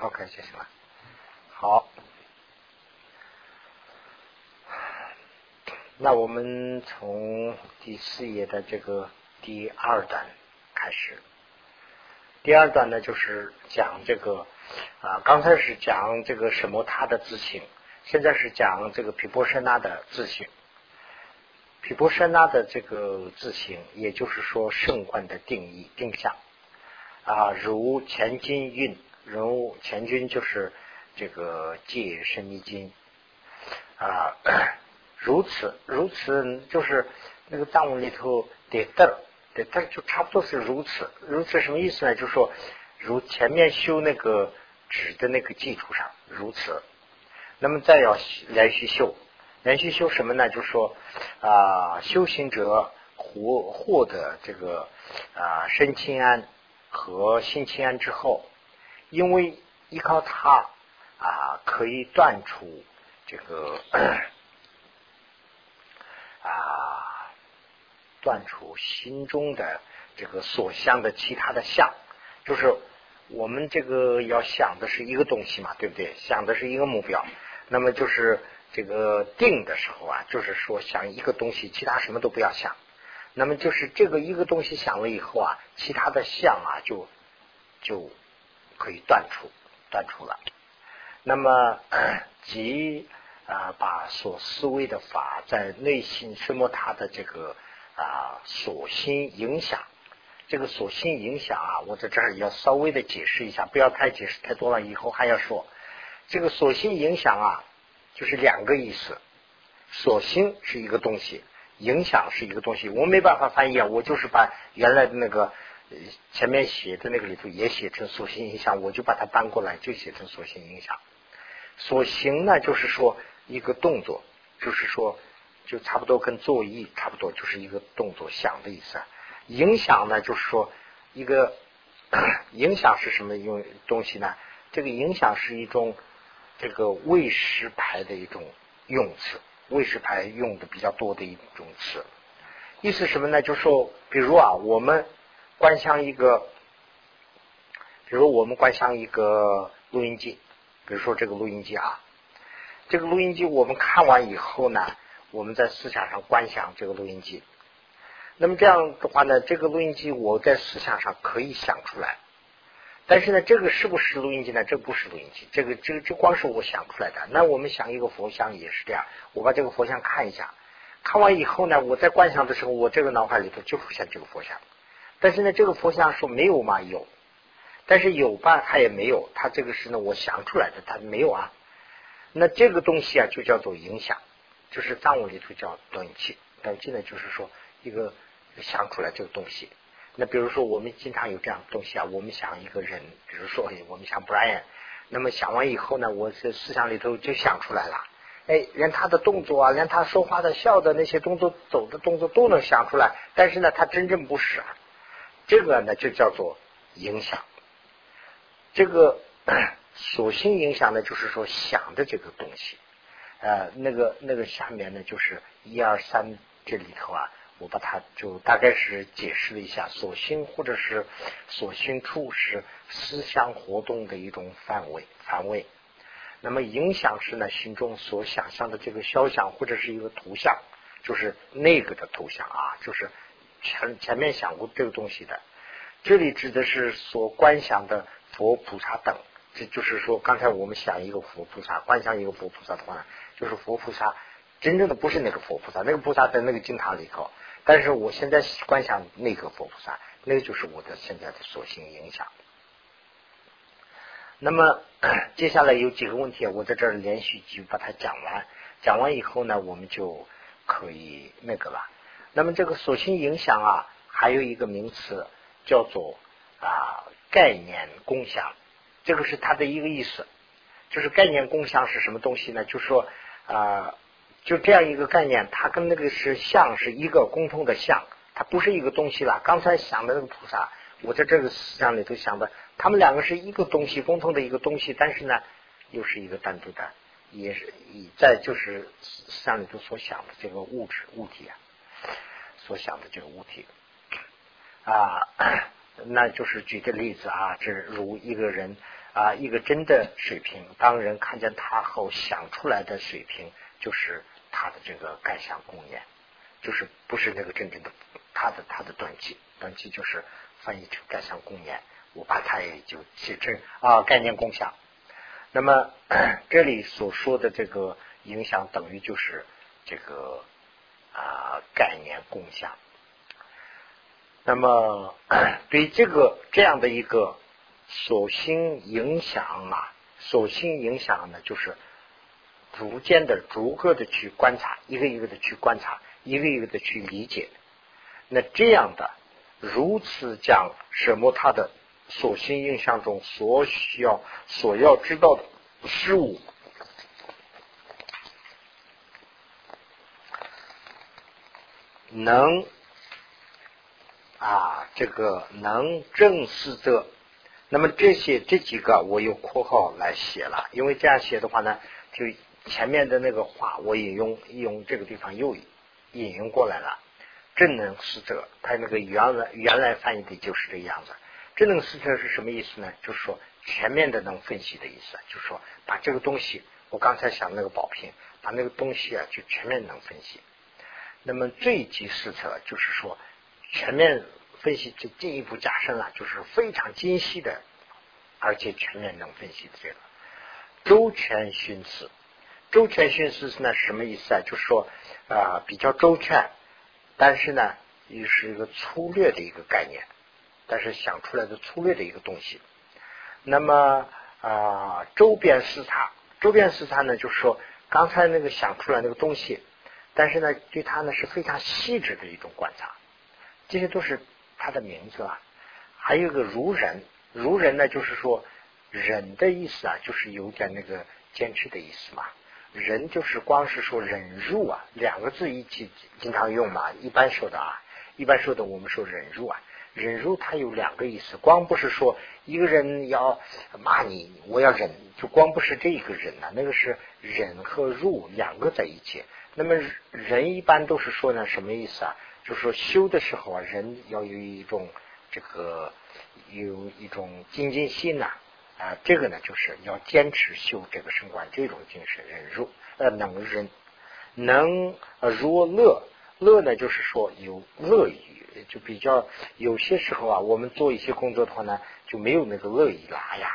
OK 就行了。好，那我们从第四页的这个第二段开始。第二段呢，就是讲这个啊，刚才是讲这个什么他的自性，现在是讲这个毗婆舍那的自性。毗婆舍那的这个自性，也就是说圣观的定义定向啊，如前金运，人物前君就是这个戒深密经啊，如此如此就是那个藏文里头得得。得，就差不多是如此。如此什么意思呢？就是说，如前面修那个纸的那个基础上如此，那么再要连续修，连续修什么呢？就是说啊，修行者获获得这个啊身清安和心清安之后，因为依靠它啊，可以断除这个 啊。断除心中的这个所想的其他的相，就是我们这个要想的是一个东西嘛，对不对？想的是一个目标，那么就是这个定的时候啊，就是说想一个东西，其他什么都不要想。那么就是这个一个东西想了以后啊，其他的相啊就就可以断除，断除了。那么 即啊，把所思维的法在内心什么他的这个。啊，所心影响，这个所心影响啊，我在这儿要稍微的解释一下，不要太解释太多了，以后还要说。这个所心影响啊，就是两个意思。所心是一个东西，影响是一个东西，我没办法翻译啊，我就是把原来的那个前面写的那个里头也写成所心影响，我就把它搬过来，就写成所心影响。所行呢，就是说一个动作，就是说。就差不多跟作意差不多，就是一个动作想的意思。影响呢，就是说一个 影响是什么用东西呢？这个影响是一种这个魏师牌的一种用词，魏师牌用的比较多的一种词。意思什么呢？就是说，比如啊，我们观想一个，比如我们观想一个录音机，比如说这个录音机啊，这个录音机我们看完以后呢。我们在思想上观想这个录音机，那么这样的话呢，这个录音机我在思想上可以想出来，但是呢，这个是不是录音机呢？这不是录音机，这个这个这光是我想出来的。那我们想一个佛像也是这样，我把这个佛像看一下，看完以后呢，我在观想的时候，我这个脑海里头就出现这个佛像，但是呢，这个佛像说没有嘛有，但是有吧，它也没有，它这个是呢我想出来的，它没有啊。那这个东西啊，就叫做影响。就是藏文里头叫短气，短气呢就是说一个想出来这个东西。那比如说我们经常有这样的东西啊，我们想一个人，比如说我们想 Brian，那么想完以后呢，我这思想里头就想出来了，哎，连他的动作啊，连他说话的、笑的那些动作、走的动作都能想出来。但是呢，他真正不是啊，这个呢就叫做影响。这个 所性影响呢，就是说想的这个东西。呃，那个那个下面呢，就是一二三这里头啊，我把它就大概是解释了一下，所心或者是所心处是思想活动的一种范围范围。那么影响是呢，心中所想象的这个肖像或者是一个图像，就是那个的图像啊，就是前前面想过这个东西的。这里指的是所观想的佛菩萨等，这就是说刚才我们想一个佛菩萨，观想一个佛菩萨的话。就是佛菩萨，真正的不是那个佛菩萨，那个菩萨在那个经堂里头。但是我现在观想那个佛菩萨，那个就是我的现在的所行影响。那么 接下来有几个问题，我在这儿连续就把它讲完。讲完以后呢，我们就可以那个了。那么这个所行影响啊，还有一个名词叫做啊概念共享，这个是它的一个意思，就是概念共享是什么东西呢？就是说。啊，就这样一个概念，它跟那个是像是一个共通的像，它不是一个东西了。刚才想的那个菩萨，我在这个思想里头想的，他们两个是一个东西，共通的一个东西，但是呢，又是一个单独的，也是在就是思想里头所想的这个物质物体啊，所想的这个物体啊，那就是举个例子啊，这如一个人啊，一个真的水平，当人看见他后想出来的水平，就是他的这个感想共念，就是不是那个真正的他的他的短期，短期就是翻译成感想共念，我把它也就写成啊概念共享。那么 这里所说的这个影响，等于就是这个啊概念共享。那么 对这个这样的一个所心影响啊，所心影响呢，就是逐渐的、逐个的去观察，一个一个的去观察，一个一个的去理解。那这样的如此讲什么他的。所心印象中所需要、所要知道的事物，能啊，这个能正视者，那么这些这几个我用括号来写了，因为这样写的话呢，就前面的那个话我引用用这个地方又引用过来了。正能视者，他那个原来原来翻译的就是这个样子。智能思测是什么意思呢？就是说全面的能分析的意思，就是说把这个东西，我刚才想那个宝瓶，把那个东西啊，就全面能分析。那么最极思测就是说全面分析，就进一步加深了，就是非常精细的，而且全面能分析的这个周全徇思。周全徇思是呢什么意思啊？就是说啊比较周全，但是呢又是一个粗略的一个概念。但是想出来的粗略的一个东西，那么啊，周边视察，周边视察呢，就是说刚才那个想出来那个东西，但是呢，对他呢是非常细致的一种观察，这些都是他的名字啊。还有一个如人，如人呢，就是说忍的意思啊，就是有点那个坚持的意思嘛。忍就是光是说忍辱啊，两个字一起经常用嘛，一般说的啊，一般说的我们说忍辱啊。忍辱它有两个意思，光不是说一个人要骂你，我要忍，就光不是这个忍呐，那个是忍和辱两个在一起。那么人一般都是说呢，什么意思啊？就是说修的时候啊，人要有一种这个有一种精进心呐啊，这个呢就是要坚持修这个升观这种精神，忍辱呃能忍能若乐乐呢，就是说有乐于。就比较有些时候啊，我们做一些工作的话呢，就没有那个乐意了。哎呀，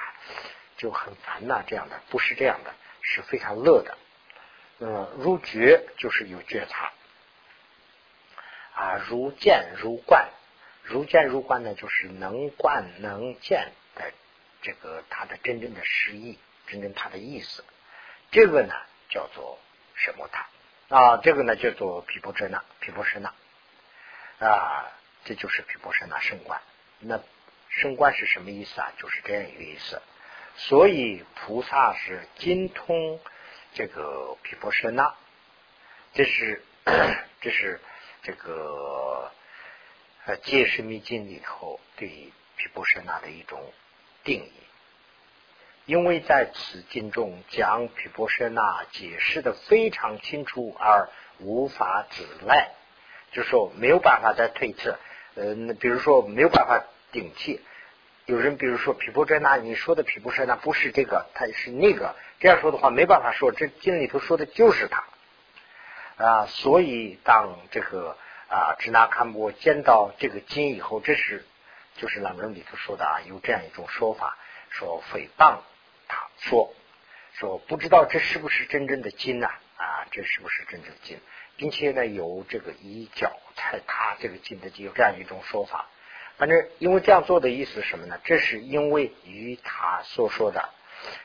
就很烦呐，这样的不是这样的，是非常乐的。嗯，如觉就是有觉察啊，如见如观，如见如观呢，就是能观能见的这个它的真正的实意，真正它的意思。这个呢叫做什么塔啊？这个呢叫做毗婆遮那，毗婆舍那。啊，这就是毗婆舍那圣观。那升观是什么意思啊？就是这样一个意思。所以菩萨是精通这个毗婆舍那，这是 这是这个呃《戒释密经》里头对毗婆舍那的一种定义。因为在此经中将毗婆舍那解释的非常清楚，而无法指赖。就是说没有办法再推测，呃，比如说没有办法顶替。有人比如说毗婆舍那，你说的毗婆舍那不是这个，它是那个。这样说的话，没办法说这经里头说的就是他啊。所以当这个啊支那堪波见到这个经以后，这是就是朗人里头说的啊，有这样一种说法，说诽谤他，说说不知道这是不是真正的经呐？啊，这是不是真正的经？并且呢，有这个以脚踩踏这个金的有这样一种说法。反正因为这样做的意思是什么呢？这是因为与他所说的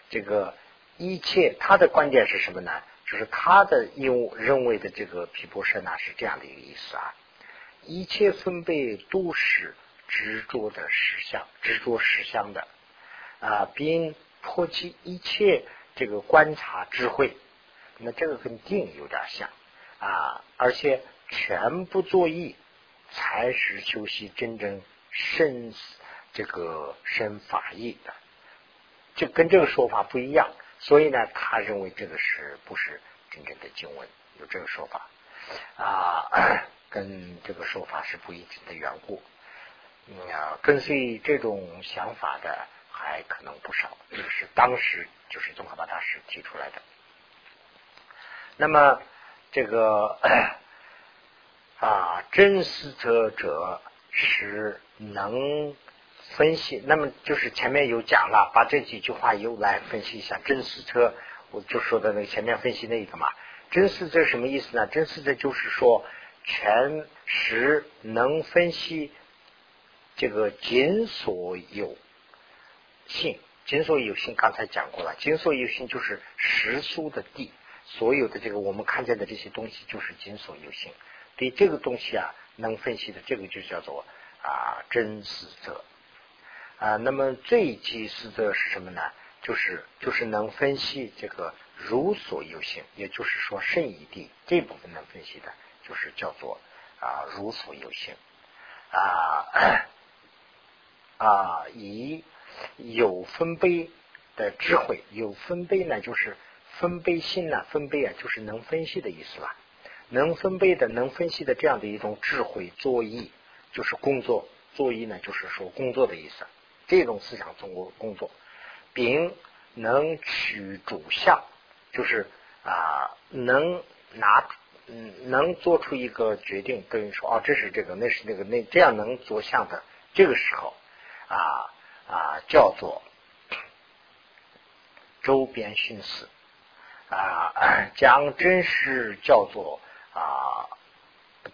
这个一切，他的观点是什么呢？就是他的因认为的这个毗婆舍那是这样的一个意思啊。一切分贝都是执着的实相，执着实相的啊，并破弃一切这个观察智慧。那这个跟定有点像。啊，而且全部作意才是修习真正深这个深法义的，就跟这个说法不一样。所以呢，他认为这个是不是真正的经文？有这个说法啊，跟这个说法是不一致的缘故。啊，跟随这种想法的还可能不少。这个是当时就是宗喀巴大师提出来的。那么这个 啊，真实者者是能分析。那么就是前面有讲了，把这几句话又来分析一下。真实者，我就说的那个前面分析那个嘛。真实者什么意思呢？真实者就是说全实能分析这个仅所有性，仅所有性刚才讲过了，仅所有性就是实数的地。所有的这个我们看见的这些东西，就是金所有性。对这个东西啊，能分析的这个就叫做啊真实者啊。那么最基实者是什么呢？就是就是能分析这个如所有性，也就是说圣义地这部分能分析的，就是叫做啊如所有性啊啊以有分贝的智慧，有分贝呢就是。分贝心呢？分贝啊，就是能分析的意思了。能分贝的、能分析的这样的一种智慧作意，就是工作作意呢，就是说工作的意思。这种思想中国工作，并能取主相，就是啊，能拿嗯，能做出一个决定，等于说哦，这是这个，那是那个，那这样能做相的，这个时候啊啊，叫做周边徇思。啊，将真实叫做啊，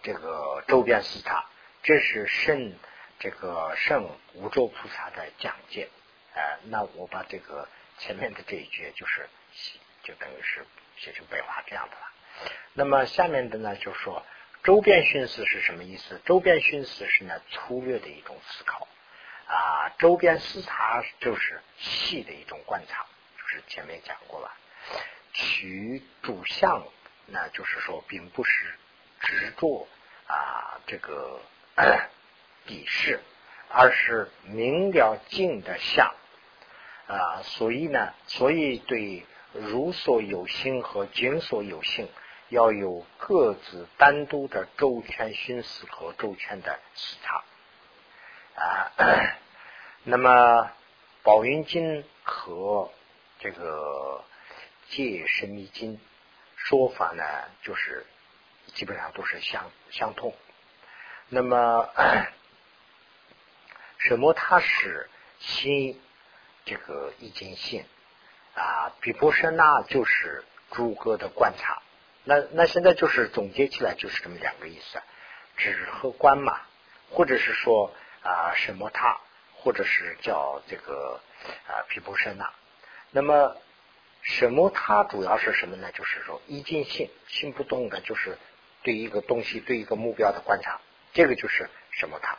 这个周边视察，这是圣这个圣无咒菩萨的讲解。呃，那我把这个前面的这一句就是就等于是写成白话这样的了。那么下面的呢，就说周边熏思是什么意思？周边熏思是呢粗略的一种思考啊，周边视察就是细的一种观察，就是前面讲过了。取主相，那就是说，并不是执着啊这个鄙视，而是明了境的相啊。所以呢，所以对如所有性和景所有性，要有各自单独的周全心思和周全的视察啊。那么宝云经和这个。借神秘经说法呢，就是基本上都是相相通。那么什么？它是心这个易经性啊，比波舍那就是诸葛的观察。那那现在就是总结起来就是这么两个意思：指和观嘛，或者是说啊什么他，或者是叫这个啊毗波舍那。那么什么？它主要是什么呢？就是说，一静性，心不动的，就是对一个东西、对一个目标的观察，这个就是什么？它。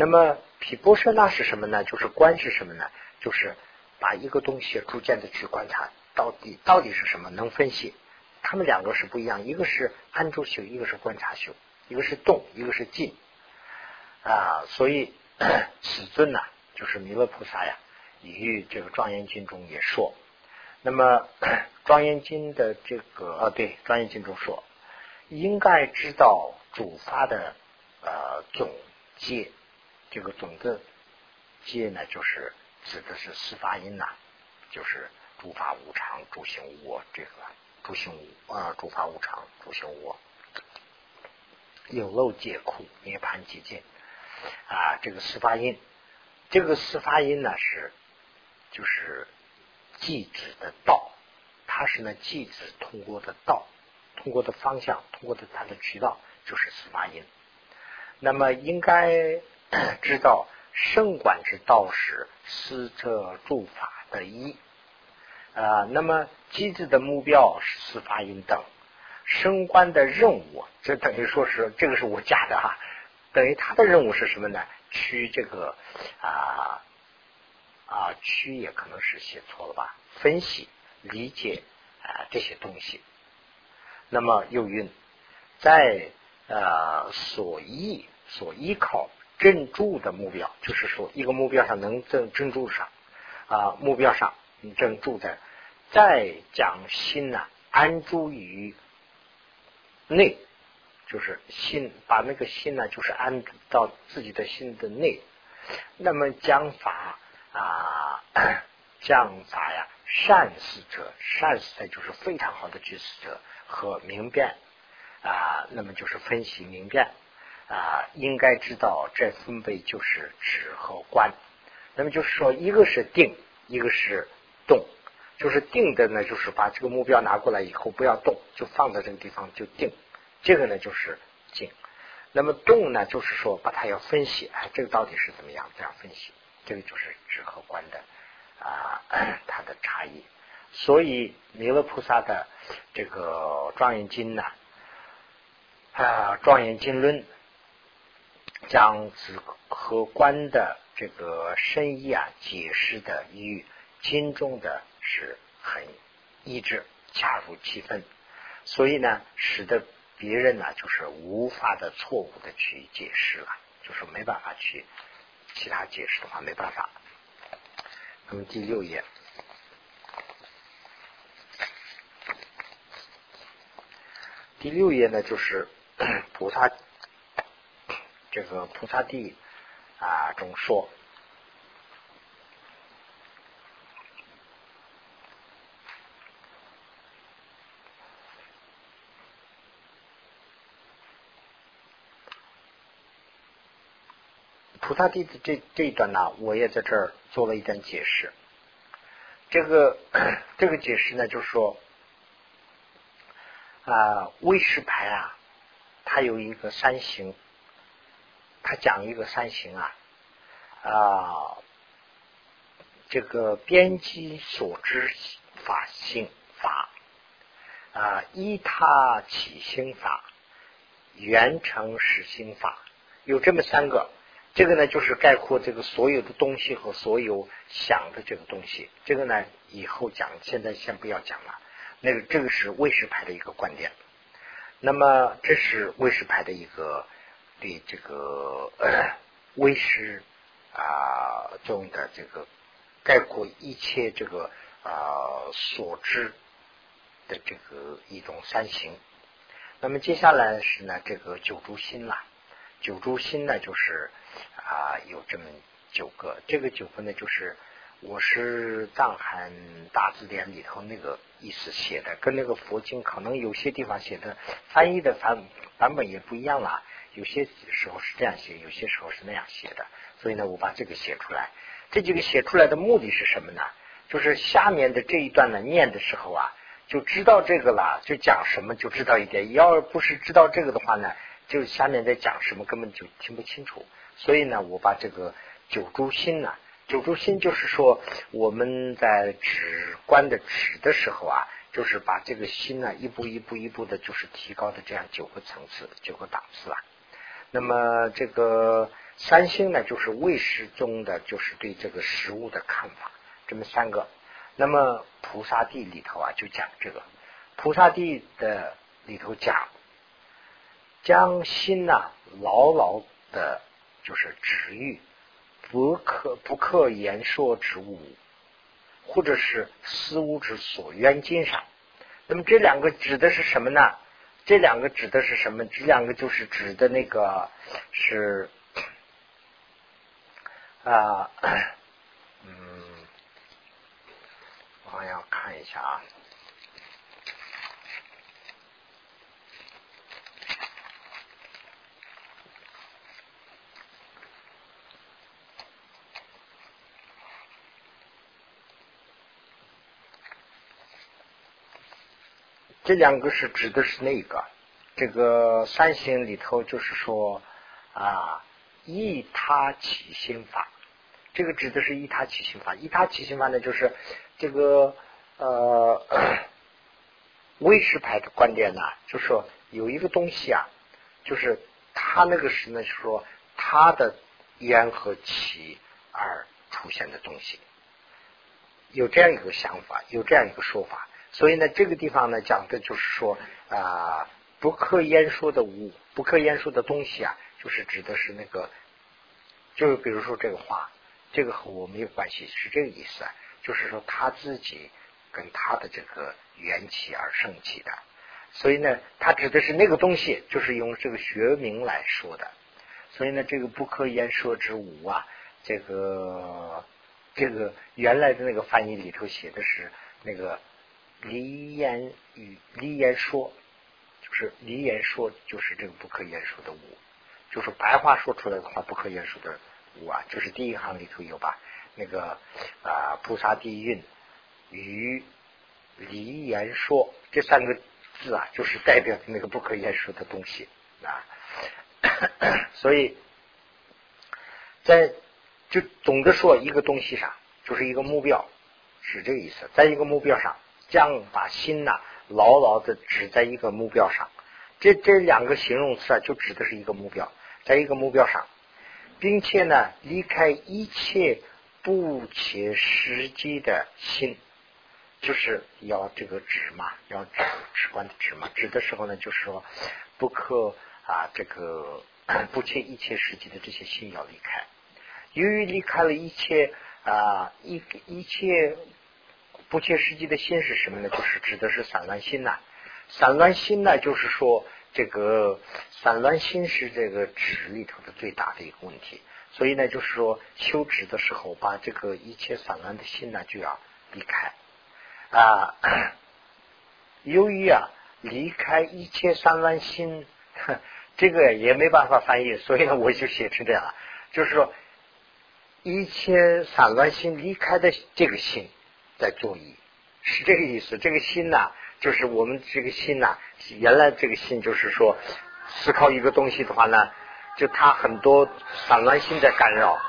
那么毗波舍那是什么呢？就是观是什么呢？就是把一个东西逐渐的去观察，到底到底是什么？能分析。他们两个是不一样，一个是安住修，一个是观察修，一个是动，一个是静啊。所以 此尊呢，就是弥勒菩萨呀，与这个庄严经中也说。那么《庄严经》的这个啊，对，《庄严经》中说，应该知道主法的呃总结，这个总的结呢，就是指的是四法音呐，就是诸法无常、诸行无我，这个诸行无啊，诸法无常、诸行无我，有漏皆苦，涅盘寂静啊，这个四法音，这个四法音呢是就是。即指的道，它是呢即指通过的道，通过的方向，通过的它的渠道就是四法音。那么应该 知道圣管之道是四者诸法的一啊。那么机制的目标是司法音等，升官的任务，这等于说是这个是我加的哈，等于他的任务是什么呢？去这个啊。啊，区也可能是写错了吧？分析、理解啊这些东西。那么又运，在呃所依、所依靠、镇住的目标，就是说一个目标上能镇镇住上啊，目标上你正住在，再将心呢安住于内，就是心把那个心呢，就是安到自己的心的内，那么将法。啊，降杂呀，善思者，善思的就是非常好的居思者和明辨啊，那么就是分析明辨啊，应该知道这分贝就是指和观，那么就是说，一个是定，一个是动，就是定的呢，就是把这个目标拿过来以后不要动，就放在这个地方就定，这个呢就是静。那么动呢，就是说把它要分析，哎，这个到底是怎么样？这样分析，这个就是智和观的啊，它的差异。所以弥勒菩萨的这个庄严经呢，啊，庄严经论将子和观的这个深意啊解释的与经中的是很一致，恰如其分。所以呢，使得。别人呢，就是无法的错误的去解释了，就是没办法去其他解释的话，没办法。那么第六页，第六页呢，就是 菩萨这个菩萨地啊中说。菩萨弟子这这一段呢，我也在这儿做了一段解释。这个这个解释呢，就是说啊，威士牌啊，它有一个三行，他讲一个三行啊啊，这个编辑所知法性法啊，依他起心法，圆成实心法，有这么三个。这个呢，就是概括这个所有的东西和所有想的这个东西。这个呢，以后讲，现在先不要讲了。那个，这个是魏氏派的一个观点。那么，这是魏氏派的一个对这个 魏氏啊中的这个概括一切这个啊所知的这个一种三行。那么接下来是呢，这个九诸心了。九诸心呢，就是啊，有这么九个。这个九个呢，就是我是藏汉大字典里头那个意思写的，跟那个佛经可能有些地方写的翻译的版版本也不一样了。有些时候是这样写，有些时候是那样写的。所以呢，我把这个写出来。这几个写出来的目的是什么呢？就是下面的这一段呢，念的时候啊，就知道这个了，就讲什么就知道一点。要不是知道这个的话呢？就下面在讲什么，根本就听不清楚。所以呢，我把这个九诸心呢，九诸心就是说我们在指观的指的时候啊，就是把这个心呢，一步一步一步的，就是提高的这样九个层次、九个档次啊。那么这个三星呢，就是魏师宗的，就是对这个食物的看法，这么三个。那么菩萨地里头啊，就讲这个菩萨地的里头讲。将心呐牢牢的，就是止于不可不可言说之物，或者是思物之所缘境上。那么这两个指的是什么呢？这两个指的是什么？这两个就是指的那个是啊，嗯，我要看一下啊。这两个是指的是那个，这个三行里头就是说啊，依他起心法，这个指的是依他起心法。依他起心法呢，就是这个呃，威士派的观点呢，就说有一个东西啊，就是他那个是呢，说他的缘和起而出现的东西，有这样一个想法，有这样一个说法。所以呢，这个地方呢讲的就是说啊，不可言说的物，不可言说的东西啊，就是指的是那个，就是比如说这个话，这个和我没有关系，是这个意思，就是说他自己跟他的这个缘起而生起的。所以呢，他指的是那个东西，就是用这个学名来说的。所以呢，这个不可言说之物啊，这个这个原来的那个翻译里头写的是那个离言语离言说，就是离言说就是这个不可言说的无，就是白话说出来的话不可言说的无啊，就是第一行里头有吧？那个啊菩萨地蕴与离言说这三个字啊，就是代表那个不可言说的东西啊，所以在就总的说一个东西上，就是一个目标，是这个意思，在一个目标上，将把心呐牢牢的指在一个目标上，这这两个形容词啊，就指的是一个目标，在一个目标上，并且呢，离开一切。不切实际的心，就是要这个指嘛，要指直观的指嘛。指的时候呢，就是说不可啊，这个 不切一切实际的这些心要离开。由于离开了一切啊一一切不切实际的心是什么呢？就是指的是散乱心呐。散乱心呢，就是说这个散乱心是这个指里头的最大的一个问题。所以呢，就是说修止的时候，把这个一切散乱的心呢，就要离开啊。由于啊，离开一切散乱心，这个也没办法翻译，所以呢，我就写成这样了，就是说一切散乱心离开的这个心在作意，是这个意思。这个心呐，就是我们这个心呐，原来这个心就是说思考一个东西的话呢。就他很多散乱心在干扰，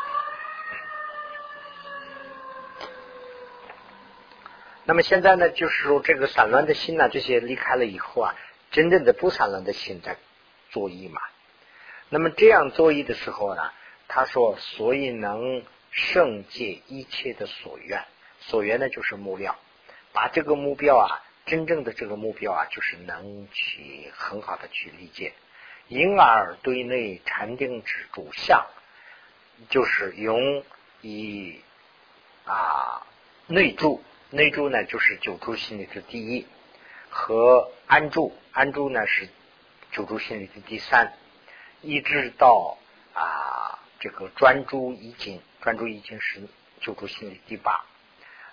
那么现在呢，就是说这个散乱的心呐，这些离开了以后啊，真正的不散乱的心在作意嘛。那么这样作意的时候呢，他说，所以能胜戒一切的所愿，所缘呢就是目标，把这个目标啊，真正的这个目标啊，就是能去很好的去理解。因而对内禅定之主相，就是用以啊内住，内住呢就是九住心理的第一，和安住，安住呢是九住心理的第三，一直到啊这个专注已经，专注已经是九住心理第八，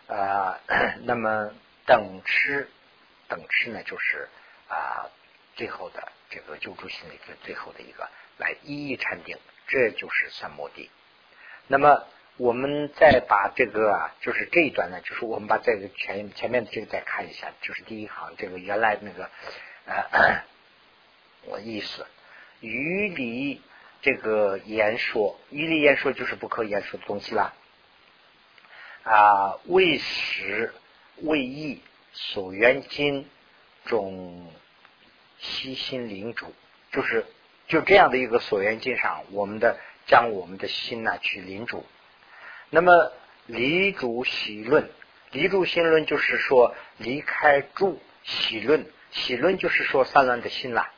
呃，那么等持，等持呢就是啊最后的。这个救助心理是最后的一个来一一禅定，这就是三摩地。那么我们再把这个啊，就是这一段呢，就是我们把这个前前面的这个再看一下，就是第一行这个原来那个呃我意思，于理这个言说，于理言说就是不可言说的东西了啊，为实为义所缘经中。悉心领主，就是就这样的一个所缘经上，我们的将我们的心呢去领主。那么离主喜论，离主心论就是说离开住喜论，喜论就是说散乱的心啦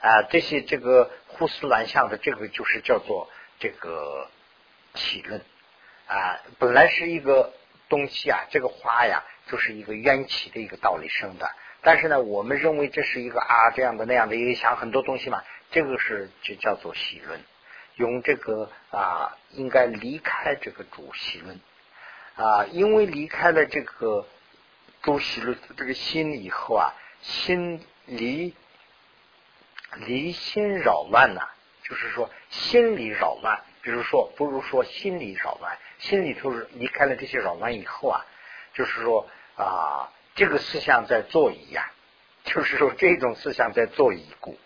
啊，这些这个胡思乱想的这个就是叫做这个喜论啊，本来是一个东西啊，这个花呀就是一个缘起的一个道理生的。但是呢，我们认为这是一个啊这样的那样的，因为想很多东西嘛，这个是就叫做喜论，用这个啊应该离开这个主喜论啊，因为离开了这个主喜论这个心以后啊，心离离心扰乱呐，就是说心理扰乱，比如说不如说心理扰乱，心里头是离开了这些扰乱以后啊，就是说啊。这个思想在做一呀，就是说这种思想在做一股，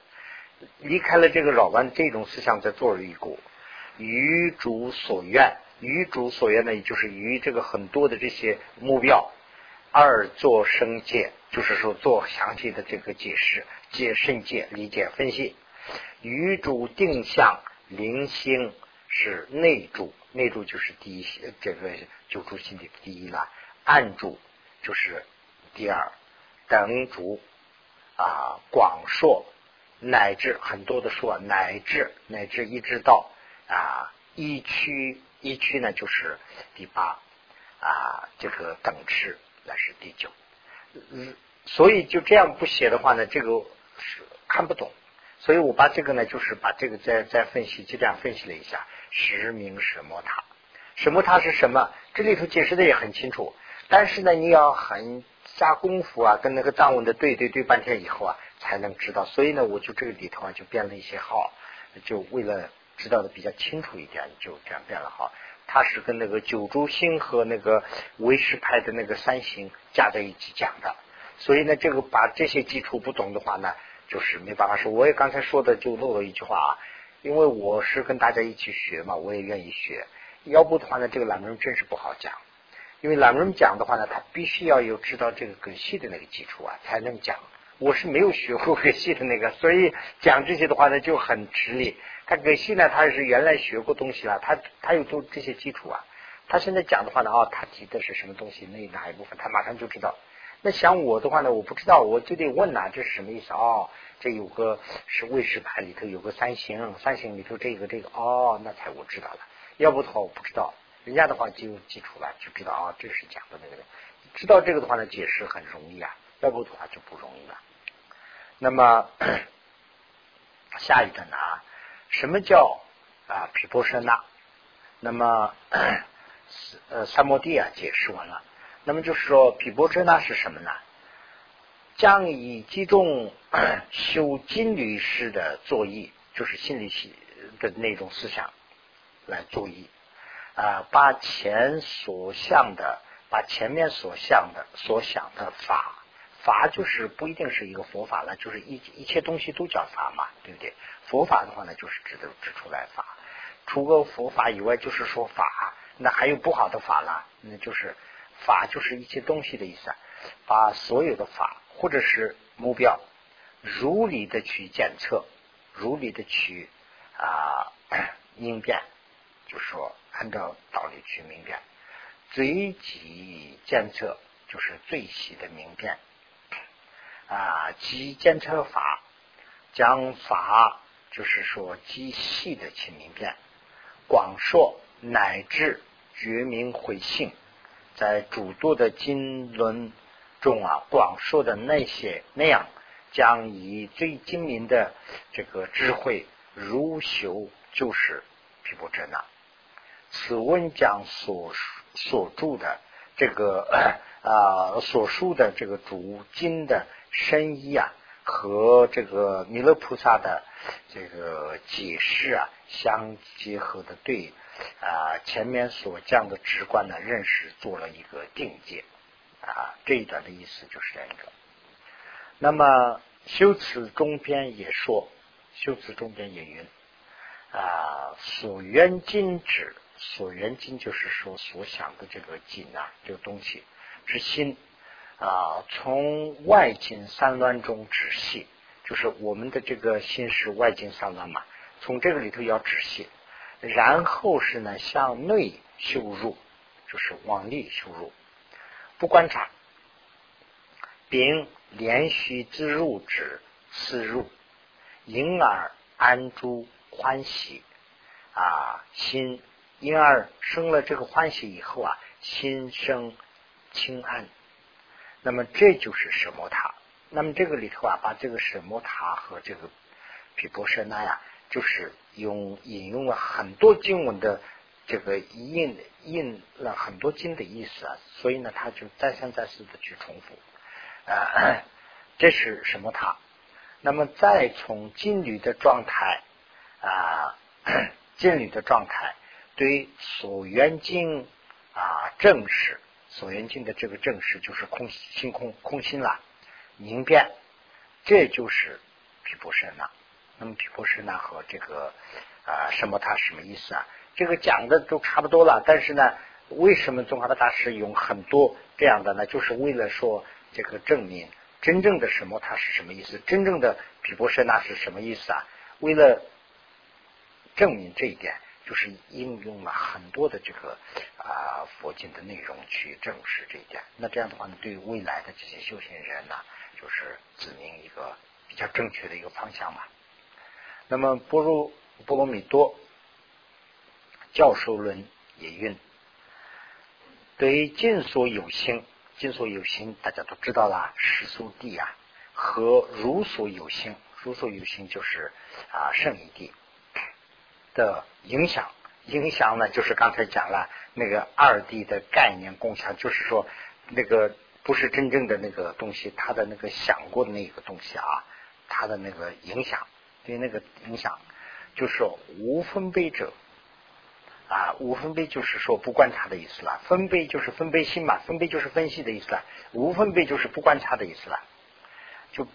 离开了这个扰乱，这种思想在做一股，于主所愿，于主所愿呢，也就是于这个很多的这些目标，二做生界，就是说做详细的这个解释，解圣界，理解分析，于主定向灵星是内主，内主就是第一，这个九住心的第一了，暗主就是。第二，等主啊，广硕乃至很多的说，乃至乃至一直到啊一区一区呢，就是第八啊，这个等持那是第九。嗯，所以就这样不写的话呢，这个是看不懂。所以我把这个呢，就是把这个再再分析，就这样分析了一下。实名什么塔，什么它是什么？这里头解释的也很清楚。但是呢，你要很下功夫啊，跟那个藏文的对对对半天以后啊，才能知道。所以呢，我就这个里头啊，就编了一些号，就为了知道的比较清楚一点，就这样编了号。它是跟那个九州星和那个唯识派的那个三星加在一起讲的。所以呢，这个把这些基础不懂的话呢，就是没办法说。我也刚才说的就漏了一句话啊，因为我是跟大家一起学嘛，我也愿意学。要不的话呢，这个懒人真是不好讲。因为懒人讲的话呢，他必须要有知道这个根系的那个基础啊，才能讲。我是没有学过根系的那个，所以讲这些的话呢就很吃力。他根系呢，他是原来学过东西了，他他有做这些基础啊。他现在讲的话呢，哦，他提的是什么东西，那哪一部分，他马上就知道。那像我的话呢，我不知道，我就得问呐，这是什么意思？哦，这有个是卫士牌里头有个三星，三星里头这个这个，哦，那才我知道了。要不的话，我不知道。人家的话就有基础了，就知道啊，这是讲的那个。知道这个的话呢，解释很容易啊。要不的话就不容易了。那么 下一个呢？什么叫啊皮婆舍那？那么 呃三摩地啊解释完了。那么就是说毗婆遮那是什么呢？将以集中 修金律师的作意，就是心理系的那种思想来作意。啊，把前所向的，把前面所向的、所想的法，法就是不一定是一个佛法了，就是一一切东西都叫法嘛，对不对？佛法的话呢，就是指的指出来法，除了佛法以外，就是说法，那还有不好的法了，那就是法就是一切东西的意思，把所有的法或者是目标，如理的去检测，如理的去啊 应变，就说。按照道理去明辨，最极监测就是最细的明辨。啊，极监测法将法就是说极细的去明辨，广说乃至觉明慧性，在诸多的经论中啊，广说的那些那样，将以最精明的这个智慧如修，就是毗婆遮那。此文讲所所著的这个 啊所述的这个主经的深意啊，和这个弥勒菩萨的这个解释啊相结合的，对啊前面所讲的直观的认识做了一个定界啊这一段的意思就是这样一个。那么修辞中篇也说，修辞中篇也云啊所缘经指。所缘境就是说所想的这个境啊，这个东西之心啊，从外境三乱中止息，就是我们的这个心是外境散乱嘛，从这个里头要止息，然后是呢向内修入，就是往内修入，不观察，并连续自入止自入，因而安住欢喜啊心。因而生了这个欢喜以后啊，心生清安。那么这就是什么塔？那么这个里头啊，把这个什么塔和这个毗婆舍那呀，就是用引用了很多经文的这个印印了很多经的意思啊，所以呢，他就再三再四的去重复啊，这是什么塔？那么再从金缕的状态啊，金缕的状态。对所缘境啊，正视所缘境的这个正视，就是空心空空心了，明辨，这就是毗婆舍那。那么毗婆舍那和这个啊什么它什么意思啊？这个讲的都差不多了，但是呢，为什么宗华的大师用很多这样的呢？就是为了说这个证明真正的什么它是什么意思，真正的毗婆舍那是什么意思啊？为了证明这一点。就是应用了很多的这个啊佛经的内容去证实这一点。那这样的话呢，对于未来的这些修行人呢，就是指明一个比较正确的一个方向嘛。那么波罗波罗蜜多教授论也云：对于尽所有心，尽所有心大家都知道啦，世俗地啊，和如所有心，如所有心就是啊圣义地。的影响影响呢，就是刚才讲了那个二 D 的概念共享，就是说那个不是真正的那个东西，它的那个想过的那个东西啊，它的那个影响，对那个影响，就是无分别者啊，无分别就是说不观察的意思了，分别就是分别心嘛，分别就是分析的意思了，无分别就是不观察的意思了，就。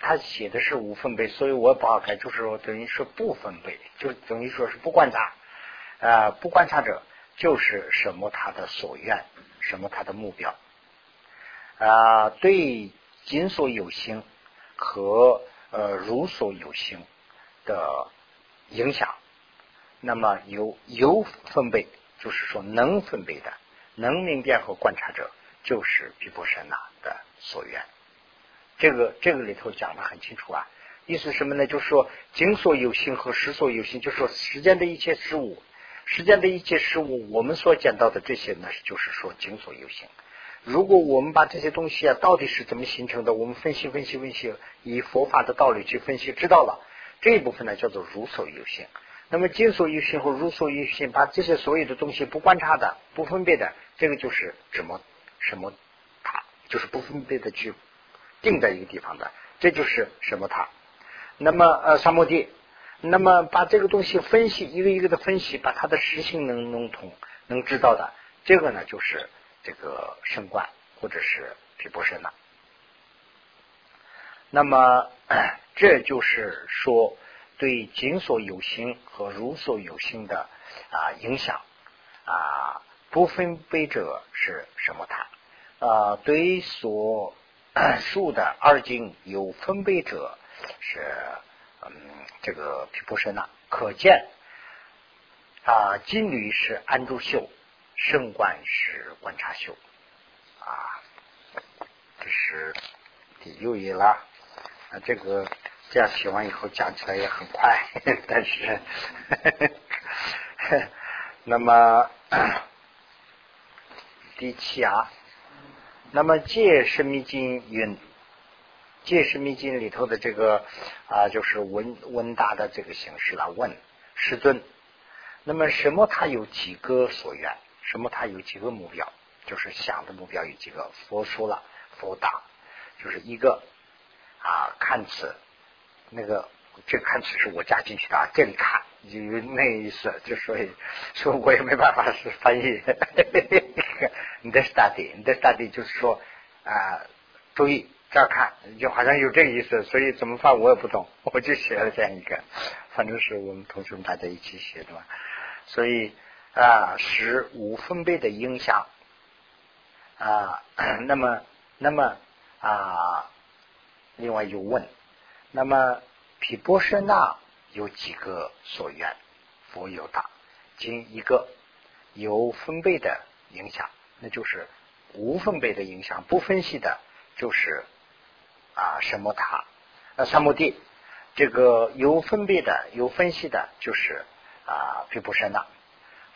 他写的是无分贝，所以我不好开，就是说等于是不分贝，就等于说是不观察，呃，不观察者就是什么他的所愿，什么他的目标，啊，对仅所有心和呃如所有心的影响，那么有有分贝，就是说能分贝的，能明辨和观察者，就是毗婆舍那的所愿。这个这个里头讲的很清楚啊，意思什么呢？就是说，经所有性和时所有性，就是说，时间的一切事物，时间的一切事物，我们所见到的这些呢，就是说经所有性。如果我们把这些东西啊，到底是怎么形成的，我们分析分析分析，以佛法的道理去分析，知道了这一部分呢，叫做如所有性。那么经所有性和如所有性，把这些所有的东西不观察的、不分别的，这个就是什么什么它，就是不分别的去。定在一个地方的，这就是什么塔？那么呃，三摩地，那么把这个东西分析一个一个的分析，把它的实性能弄通，能知道的，这个呢就是这个圣观或者是毗婆舍那。那么 这就是说对今所有心和如所有心的啊影响。啊不分别者是什么他？啊对所数的二经有分别者是嗯这个毗婆舍那，可见啊金缕是安住秀，圣观是观察秀啊，这是第六页了这个这样写完以后讲起来也很快，但是那么第七啊。那么《戒是密经》云，《戒是密经》里头的这个啊，就是问问答的这个形式了。问师尊，那么什么？他有几个所愿？什么？他有几个目标？就是想的目标有几个？佛说了，佛答，就是一个啊，看词，那个这个看词是我加进去的啊，这里看有那意思，就所以说我也没办法是翻译。你的 study，你的 study 就是说啊，注意这儿看，就好像有这个意思，所以怎么翻我也不懂，我就写了这样一个，反正是我们同学们大家一起写的嘛。所以啊，十五分贝的影响啊。那么，那么啊，另外又问，那么毗波舍那有几个所愿？佛有答，仅一个有分贝的影响。那就是无分贝的影响，不分析的，就是啊什么塔那三摩地，这个有分别的、有分析的，就是啊毗婆舍那。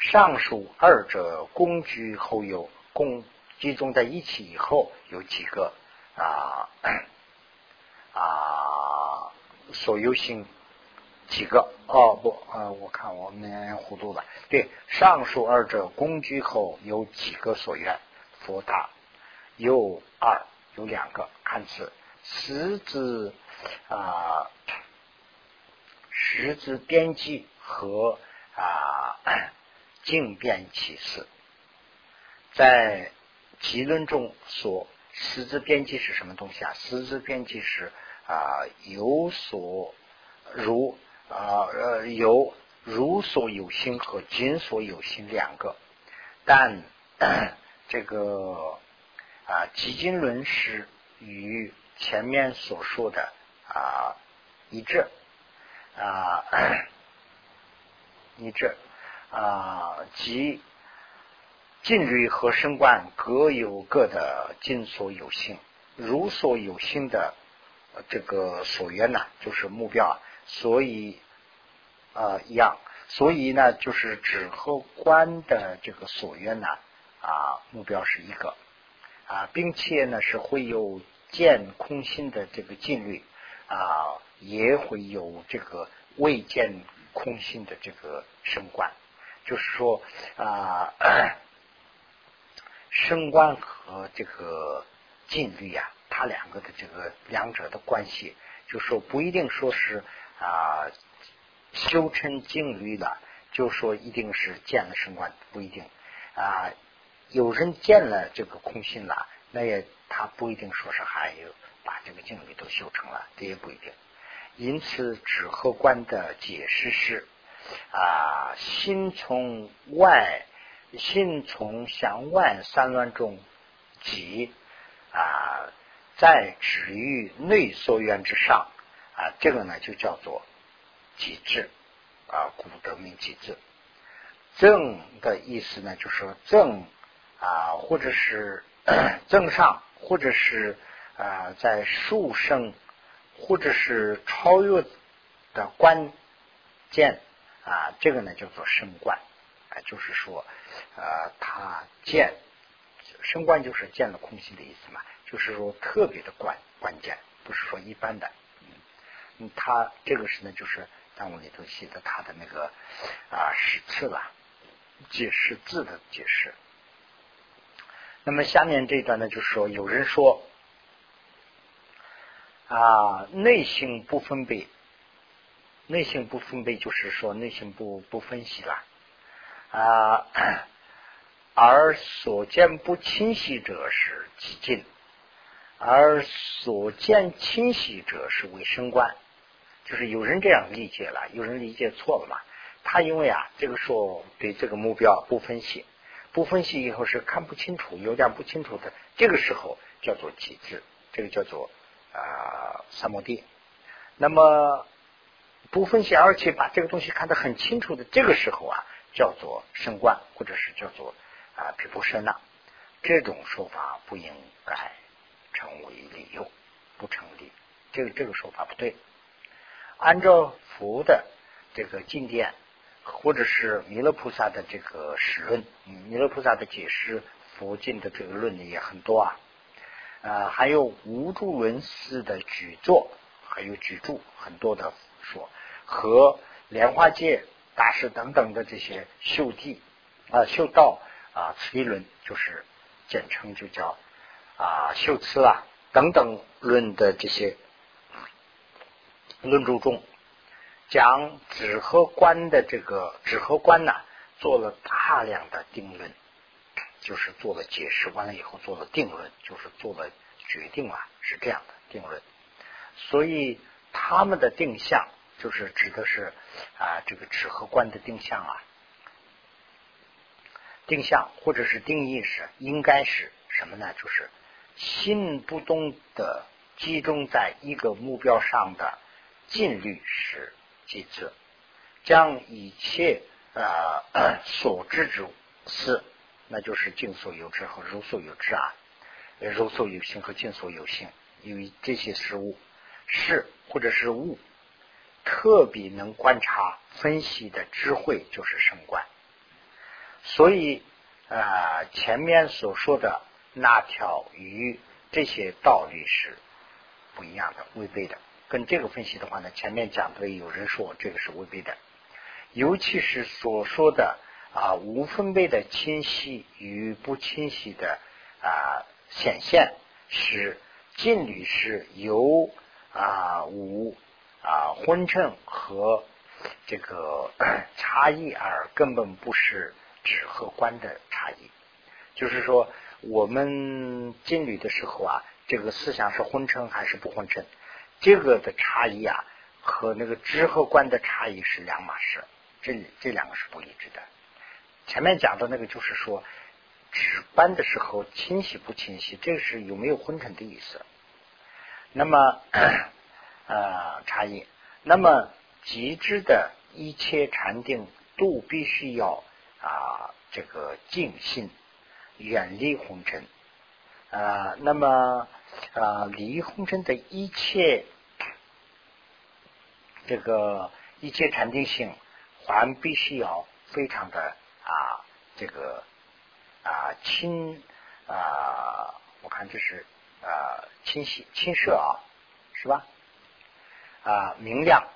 上述二者共居后有共集中在一起以后，有几个啊啊所有性。几个哦不呃，我看我们糊涂了。对，上述二者共居后有几个所愿？佛答有二，有两个。看此十字啊，十字边际和啊 静变启示，在集论中所十字边际是什么东西啊？十字边际是啊有所如。啊呃有如所有心和今所有心两个，但 这个啊基金论是与前面所说的啊一致啊 一致啊即近律和升观各有各的今所有心，如所有心的这个所愿呢，就是目标啊。所以啊一样，所以呢，就是指和观的这个所愿呢啊目标是一个。啊，并且呢是会有见空心的这个禁律啊，也会有这个未见空心的这个升观，就是说啊，升官和这个禁律啊，它两个的这个两者的关系，就说不一定说是啊修成禁律了，就说一定是见了升官，不一定啊。有人见了这个空心了，那也他不一定说是还有把这个境律都修成了，这也不一定。因此，止和观的解释是啊，心从外，心从向外三乱中即啊，在止于内所缘之上啊，这个呢就叫做极致啊，古德名极致。正的意思呢，就是说正。啊，或者是 正上，或者是啊，在殊胜，或者是超越的关键啊，这个呢叫做升观啊，就是说啊，他见升官就是见了空性的意思嘛，就是说特别的关关键，不是说一般的。嗯，他这个是呢，就是当我里头写的他的那个啊史册了，解释字的解释。那么下面这一段呢，就是说，有人说啊，内心不分别，内心不分别，就是说内心不不分析了啊，而所见不清晰者是极尽，而所见清晰者是为升观，就是有人这样理解了，有人理解错了嘛？他因为啊，这个时候对这个目标不分析。不分析以后是看不清楚，有点不清楚的，这个时候叫做极致，这个叫做啊三摩地。那么不分析，而且把这个东西看得很清楚的，这个时候啊叫做升观，或者是叫做啊毗婆舍那。这种说法不应该成为理由，不成立。这个这个说法不对。按照佛的这个经典。或者是弥勒菩萨的这个史论，弥勒菩萨的解释佛经的这个论理也很多啊，啊，还有无著文思的举作，还有举著很多的说，和莲花界大师等等的这些修地啊修道啊此一论，就是简称就叫啊修辞啊等等论的这些论著中。将止和观的这个止和观呢，做了大量的定论，就是做了解释完了以后做了定论，就是做了决定啊，是这样的定论。所以他们的定向就是指的是啊这个指和观的定向啊，定向或者是定义是应该是什么呢？就是心不动的集中在一个目标上的尽律是。即知，将一切呃所知之事，那就是尽所有知和如所有知啊，如所有性和尽所有性，因为这些事物是或者是物，特别能观察分析的智慧就是升观。所以啊，前面所说的那条鱼这些道理是不一样的，违背的。跟这个分析的话呢，前面讲的有人说这个是违背的，尤其是所说的啊无分贝的清晰与不清晰的啊显现，是近律是由啊无啊昏沉和这个 差异而根本不是指和观的差异。就是说，我们进旅的时候啊，这个思想是昏沉还是不昏沉？这个的差异啊，和那个知和观的差异是两码事，这这两个是不一致的。前面讲的那个就是说，指观的时候清晰不清晰，这是有没有昏沉的意思。那么呃差异，那么极致的一切禅定都必须要啊这个静心，远离红尘啊，那么。啊，离红尘的一切，这个一切禅定性，还必须要非常的啊，这个啊清啊，我看这是啊清晰清澈啊，是吧？啊明亮，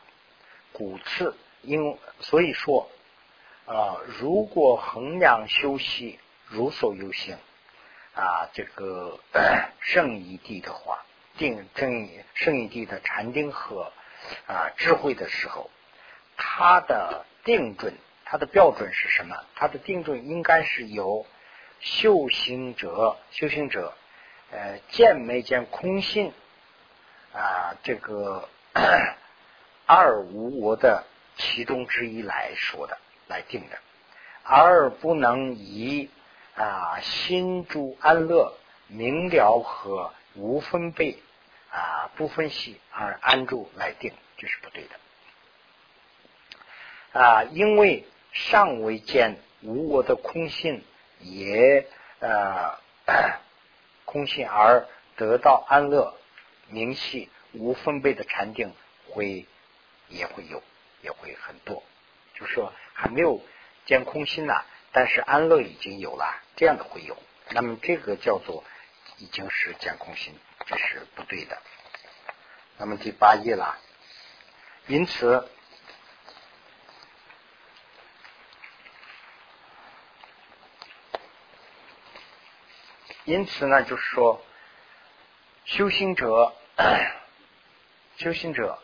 古次，因所以说啊，如果衡量修习如所有行啊，这个 圣义地的话，定正圣义地的禅定和啊智慧的时候，它的定准，它的标准是什么？它的定准应该是由修行者，修行者呃见没见空性啊，这个 二无我的其中之一来说的。来定的，而不能以啊心住安乐明了和无分贝啊不分析而安住来定，这是不对的啊，因为尚未见无我的空性，也呃 空性而得到安乐明细无分贝的禅定，会也会有，也会很多，就说。还没有见空心呢，但是安乐已经有了，这样的会有。那么这个叫做已经是见空心，这是不对的。那么第八页了，因此，因此呢，就是说，修行者，修行者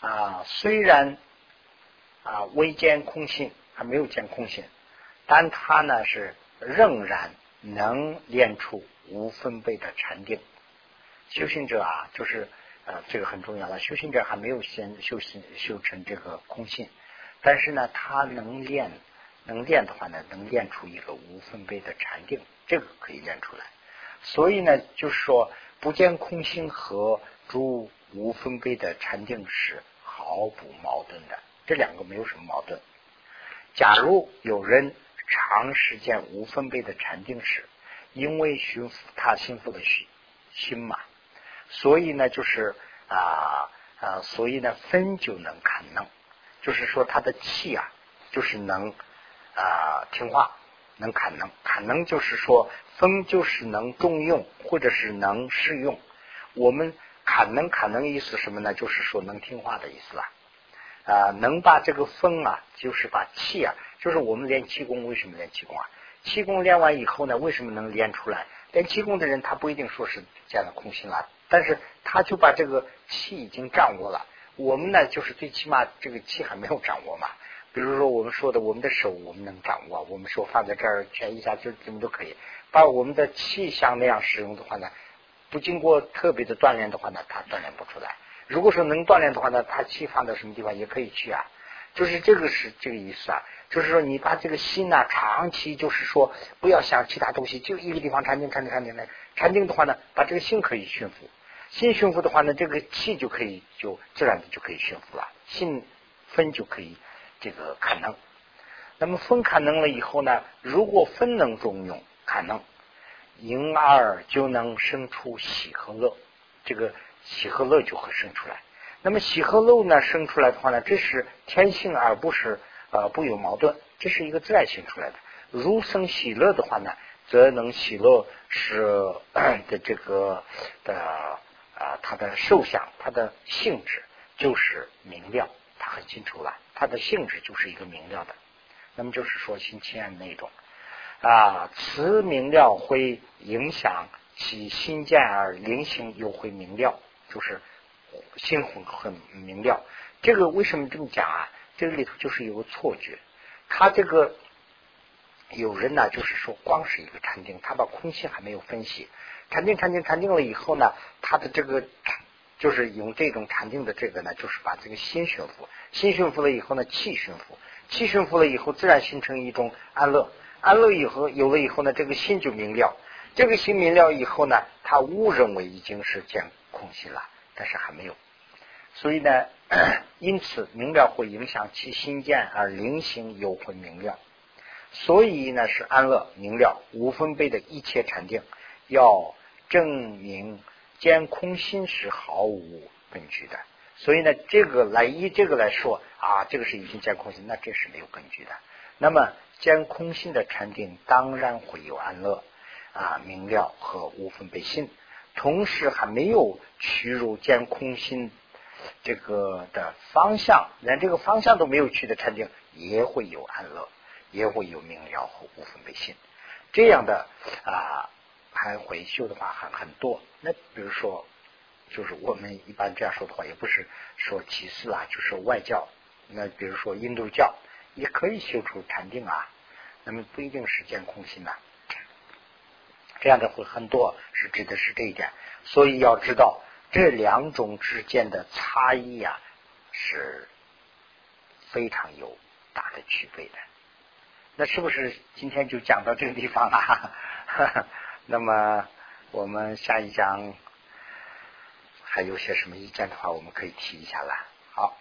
啊，虽然。啊，未见空性，还没有见空性，但他呢是仍然能练出无分贝的禅定。修行者啊，就是呃，这个很重要了。修行者还没有先修行修成这个空性，但是呢，他能练，能练的话呢，能练出一个无分贝的禅定，这个可以练出来。所以呢，就是说，不见空性和诸无分贝的禅定是毫不矛盾的。这两个没有什么矛盾。假如有人长时间无分贝的禅定时，因为寻他心腹的心心嘛，所以呢，就是啊啊，所以呢，分就能看能，就是说他的气啊，就是能啊听话，能砍能，砍能就是说分就是能重用或者是能适用。我们看能看能意思什么呢？就是说能听话的意思啊。啊，能把这个风啊，就是把气啊，就是我们练气功，为什么练气功啊？气功练完以后呢，为什么能练出来？练气功的人，他不一定说是见了空心了，但是他就把这个气已经掌握了。我们呢，就是最起码这个气还没有掌握嘛。比如说我们说的，我们的手我们能掌握，我们手放在这儿，拳一下就怎么都可以。把我们的气像那样使用的话呢，不经过特别的锻炼的话呢，它锻炼不出来。如果说能锻炼的话呢，他气放到什么地方也可以去啊，就是这个是这个意思啊，就是说你把这个心呢，长期就是说不要想其他东西，就一个地方禅定禅定禅定的，禅定的话呢，把这个心可以驯服，心驯服的话呢，这个气就可以就自然的就可以驯服了，心分就可以这个看能，那么分看能了以后呢，如果分能中用看能，因而就能生出喜和乐，这个。喜和乐就会生出来。那么喜和乐呢，生出来的话呢，这是天性，而不是呃不有矛盾，这是一个自然性出来的。如生喜乐的话呢，则能喜乐是 的这个的啊，它的受想，它的性质就是明了，它很清楚了，它的性质就是一个明了的。那么就是说心清安那种啊，此明了会影响其心见而灵性又会明了。就是心很很明了，这个为什么这么讲啊？这个里头就是有个错觉，他这个有人呢，就是说光是一个禅定，他把空性还没有分析，禅定禅定禅定了以后呢，他的这个就是用这种禅定的这个呢，就是把这个心驯服，心驯服了以后呢，气驯服，气驯服了以后，自然形成一种安乐，安乐以后有了以后呢，这个心就明了，这个心明了以后呢，他误认为已经是见。空心了，但是还没有，所以呢，因此明了会影响其心见，而灵性又会明了，所以呢是安乐明了无分贝的一切禅定，要证明见空心是毫无根据的，所以呢这个来以这个来说啊，这个是已经见空心，那这是没有根据的。那么见空心的禅定当然会有安乐啊明了和无分别心。同时还没有取入见空心这个的方向，连这个方向都没有去的禅定也会有安乐，也会有明了和无分别心。这样的啊，还回修的话很很多。那比如说，就是我们一般这样说的话，也不是说其次啊，就是外教。那比如说印度教也可以修出禅定啊，那么不一定是见空心呐。这样的会很多，是指的是这一点。所以要知道这两种之间的差异啊，是非常有大的区别的。那是不是今天就讲到这个地方啊？那么我们下一讲还有些什么意见的话，我们可以提一下了。好。